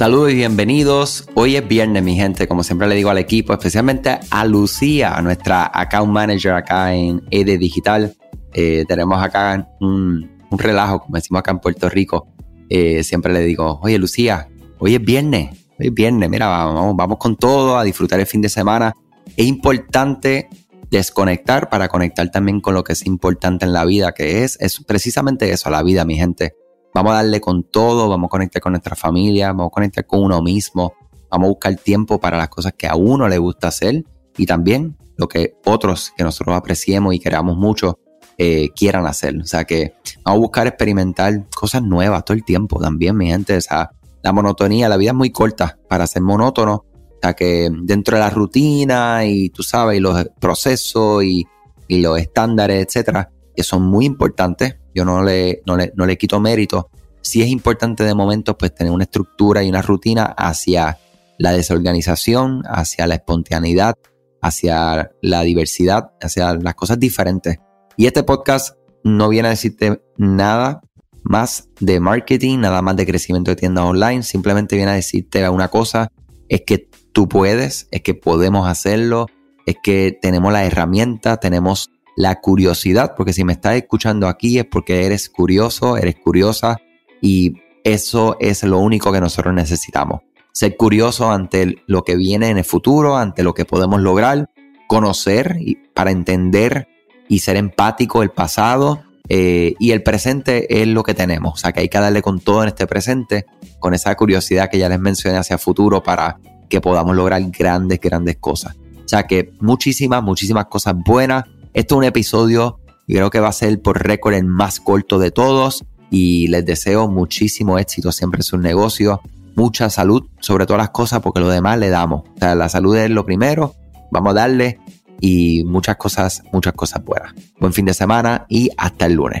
Saludos y bienvenidos. Hoy es viernes, mi gente, como siempre le digo al equipo, especialmente a Lucía, nuestra account manager acá en ED Digital. Eh, tenemos acá un, relajo, como decimos acá en Puerto Rico. Eh, siempre le digo, oye Lucía, hoy es viernes, hoy es viernes, mira, vamos, vamos con todo a disfrutar el fin de semana. Es importante desconectar para conectar también con lo que es importante en la vida, que es, es precisamente eso, la vida, mi gente. Vamos a darle con todo, vamos a conectar con nuestra familia, vamos a conectar con uno mismo, vamos a buscar tiempo para las cosas que a uno le gusta hacer y también lo que otros que nosotros apreciemos y queramos mucho eh, quieran hacer. O sea que vamos a buscar experimentar cosas nuevas todo el tiempo también, mi gente. O sea, la monotonía, la vida es muy corta para ser monótono. O sea que dentro de la rutina y tú sabes, y los procesos y, y los estándares, etcétera, que son muy importantes, yo no le, no le, no le quito mérito. Sí es importante de momento pues tener una estructura y una rutina hacia la desorganización, hacia la espontaneidad, hacia la diversidad, hacia las cosas diferentes. Y este podcast no viene a decirte nada más de marketing, nada más de crecimiento de tiendas online, simplemente viene a decirte una cosa, es que tú puedes, es que podemos hacerlo, es que tenemos la herramienta, tenemos la curiosidad, porque si me estás escuchando aquí es porque eres curioso, eres curiosa y eso es lo único que nosotros necesitamos. Ser curioso ante lo que viene en el futuro, ante lo que podemos lograr, conocer y para entender y ser empático el pasado eh, y el presente es lo que tenemos. O sea que hay que darle con todo en este presente, con esa curiosidad que ya les mencioné hacia futuro para que podamos lograr grandes, grandes cosas. O sea que muchísimas, muchísimas cosas buenas esto es un episodio, creo que va a ser por récord el más corto de todos y les deseo muchísimo éxito siempre en su negocio, mucha salud sobre todas las cosas porque lo demás le damos. O sea, la salud es lo primero, vamos a darle y muchas cosas, muchas cosas buenas. Buen fin de semana y hasta el lunes.